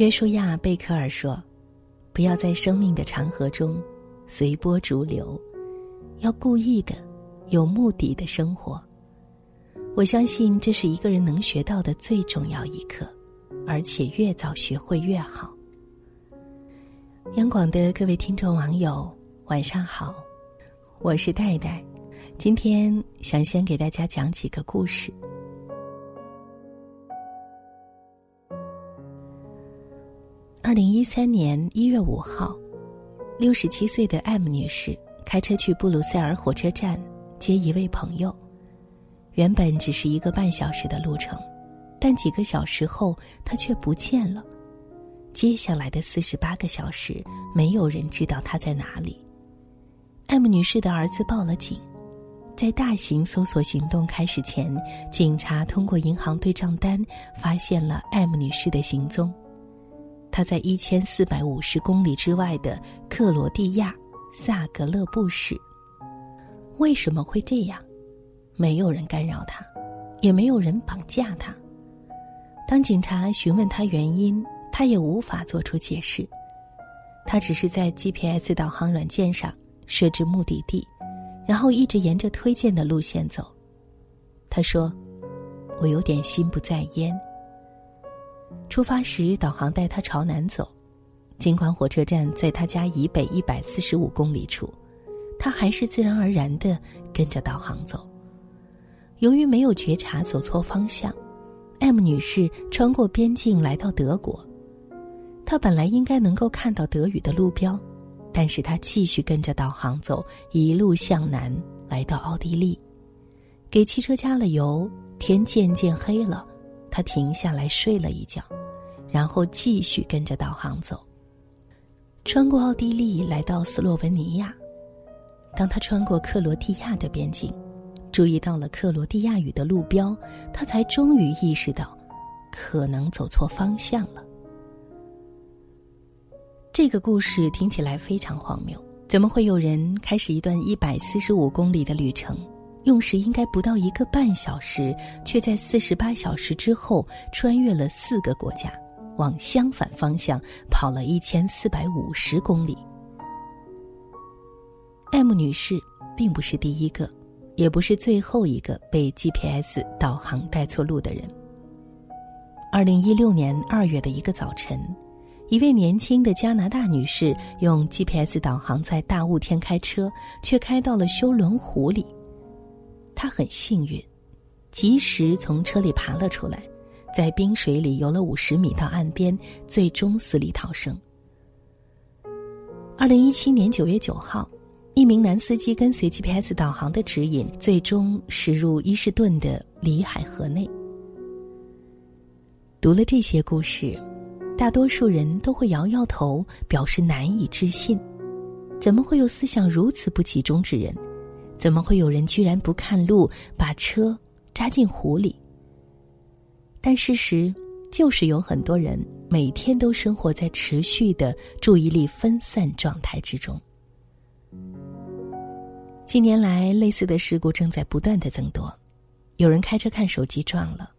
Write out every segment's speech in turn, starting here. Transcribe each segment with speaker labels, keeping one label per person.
Speaker 1: 约书亚·贝克尔说：“不要在生命的长河中随波逐流，要故意的、有目的的生活。”我相信这是一个人能学到的最重要一课，而且越早学会越好。央广的各位听众网友，晚上好，我是戴戴，今天想先给大家讲几个故事。二零一三年一月五号，六十七岁的 M 女士开车去布鲁塞尔火车站接一位朋友，原本只是一个半小时的路程，但几个小时后她却不见了。接下来的四十八个小时，没有人知道她在哪里。M 女士的儿子报了警，在大型搜索行动开始前，警察通过银行对账单发现了 M 女士的行踪。他在一千四百五十公里之外的克罗地亚萨格勒布市。为什么会这样？没有人干扰他，也没有人绑架他。当警察询问他原因。他也无法做出解释，他只是在 GPS 导航软件上设置目的地，然后一直沿着推荐的路线走。他说：“我有点心不在焉。”出发时，导航带他朝南走，尽管火车站在他家以北一百四十五公里处，他还是自然而然的跟着导航走。由于没有觉察走错方向，M 女士穿过边境来到德国。她本来应该能够看到德语的路标，但是她继续跟着导航走，一路向南，来到奥地利，给汽车加了油。天渐渐黑了，他停下来睡了一觉，然后继续跟着导航走。穿过奥地利，来到斯洛文尼亚。当他穿过克罗地亚的边境，注意到了克罗地亚语的路标，他才终于意识到，可能走错方向了。这个故事听起来非常荒谬，怎么会有人开始一段一百四十五公里的旅程，用时应该不到一个半小时，却在四十八小时之后穿越了四个国家，往相反方向跑了一千四百五十公里？M 女士并不是第一个，也不是最后一个被 GPS 导航带错路的人。二零一六年二月的一个早晨。一位年轻的加拿大女士用 GPS 导航在大雾天开车，却开到了修伦湖里。他很幸运，及时从车里爬了出来，在冰水里游了五十米到岸边，最终死里逃生。二零一七年九月九号，一名男司机跟随 GPS 导航的指引，最终驶入伊士顿的里海河内。读了这些故事。大多数人都会摇摇头，表示难以置信。怎么会有思想如此不集中之人？怎么会有人居然不看路，把车扎进湖里？但事实就是有很多人每天都生活在持续的注意力分散状态之中。近年来，类似的事故正在不断的增多：有人开车看手机撞了，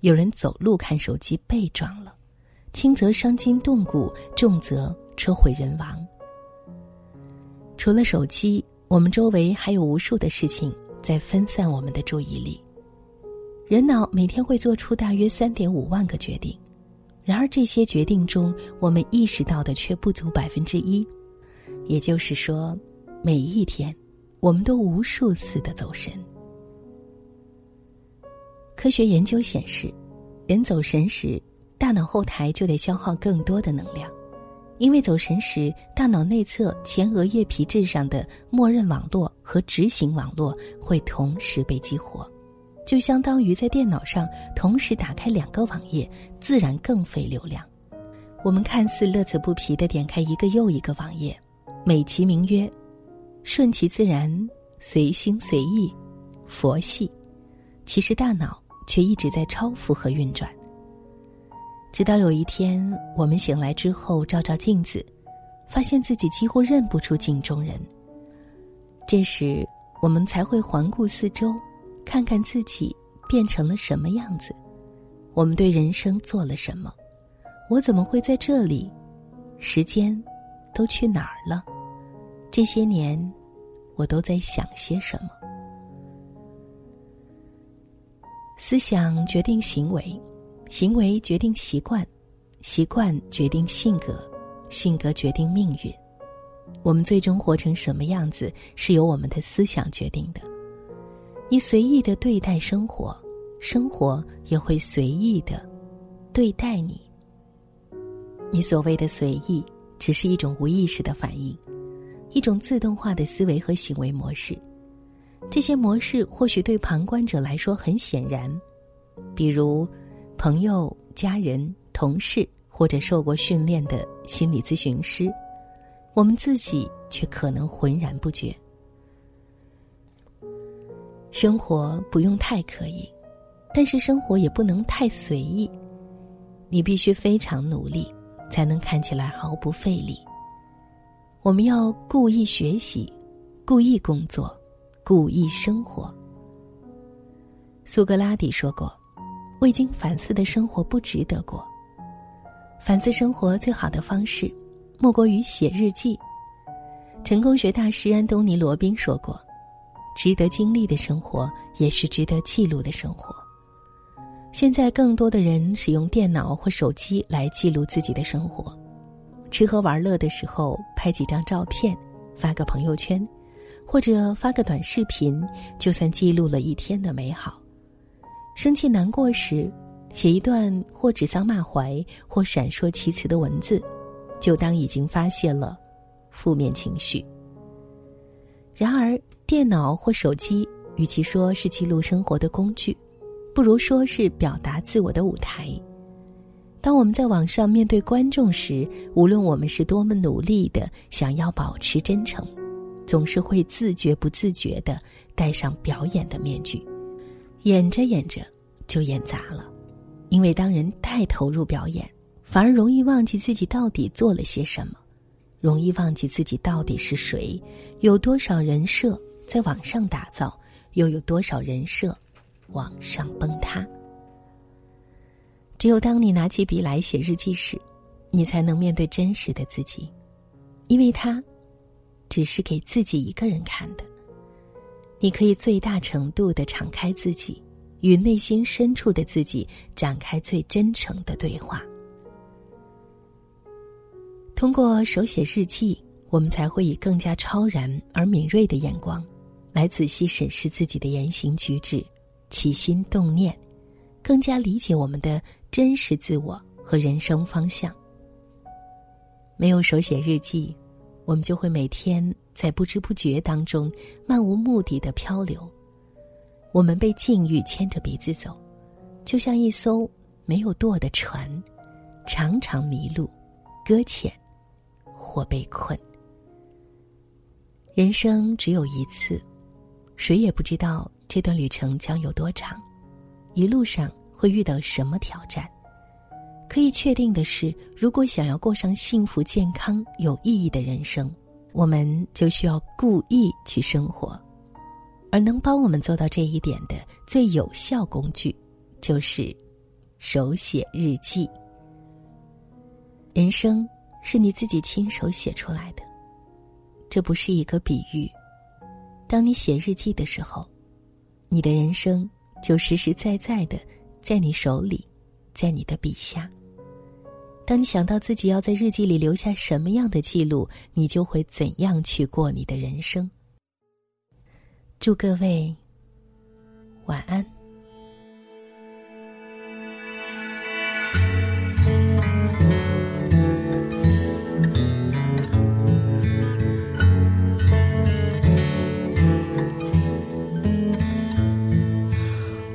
Speaker 1: 有人走路看手机被撞了。轻则伤筋动骨，重则车毁人亡。除了手机，我们周围还有无数的事情在分散我们的注意力。人脑每天会做出大约三点五万个决定，然而这些决定中，我们意识到的却不足百分之一。也就是说，每一天，我们都无数次的走神。科学研究显示，人走神时。大脑后台就得消耗更多的能量，因为走神时，大脑内侧前额叶皮质上的默认网络和执行网络会同时被激活，就相当于在电脑上同时打开两个网页，自然更费流量。我们看似乐此不疲地点开一个又一个网页，美其名曰“顺其自然、随心随意、佛系”，其实大脑却一直在超负荷运转。直到有一天，我们醒来之后，照照镜子，发现自己几乎认不出镜中人。这时，我们才会环顾四周，看看自己变成了什么样子，我们对人生做了什么，我怎么会在这里？时间都去哪儿了？这些年，我都在想些什么？思想决定行为，行为决定习惯，习惯决定性格，性格决定命运。我们最终活成什么样子，是由我们的思想决定的。你随意的对待生活，生活也会随意的对待你。你所谓的随意，只是一种无意识的反应，一种自动化的思维和行为模式。这些模式或许对旁观者来说很显然，比如朋友、家人、同事或者受过训练的心理咨询师，我们自己却可能浑然不觉。生活不用太刻意，但是生活也不能太随意，你必须非常努力。才能看起来毫不费力。我们要故意学习，故意工作，故意生活。苏格拉底说过：“未经反思的生活不值得过。”反思生活最好的方式，莫过于写日记。成功学大师安东尼·罗宾说过：“值得经历的生活，也是值得记录的生活。”现在更多的人使用电脑或手机来记录自己的生活，吃喝玩乐的时候拍几张照片，发个朋友圈，或者发个短视频，就算记录了一天的美好。生气难过时，写一段或指桑骂槐或闪烁其词的文字，就当已经发泄了负面情绪。然而，电脑或手机与其说是记录生活的工具。不如说是表达自我的舞台。当我们在网上面对观众时，无论我们是多么努力的想要保持真诚，总是会自觉不自觉的戴上表演的面具，演着演着就演砸了。因为当人太投入表演，反而容易忘记自己到底做了些什么，容易忘记自己到底是谁，有多少人设在网上打造，又有多少人设。网上崩塌。只有当你拿起笔来写日记时，你才能面对真实的自己，因为它只是给自己一个人看的。你可以最大程度的敞开自己，与内心深处的自己展开最真诚的对话。通过手写日记，我们才会以更加超然而敏锐的眼光，来仔细审视自己的言行举止。起心动念，更加理解我们的真实自我和人生方向。没有手写日记，我们就会每天在不知不觉当中漫无目的的漂流。我们被境遇牵着鼻子走，就像一艘没有舵的船，常常迷路、搁浅或被困。人生只有一次，谁也不知道。这段旅程将有多长？一路上会遇到什么挑战？可以确定的是，如果想要过上幸福、健康、有意义的人生，我们就需要故意去生活。而能帮我们做到这一点的最有效工具，就是手写日记。人生是你自己亲手写出来的，这不是一个比喻。当你写日记的时候。你的人生就实实在在的在你手里，在你的笔下。当你想到自己要在日记里留下什么样的记录，你就会怎样去过你的人生。祝各位晚安。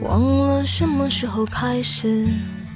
Speaker 2: 忘了什么时候开始，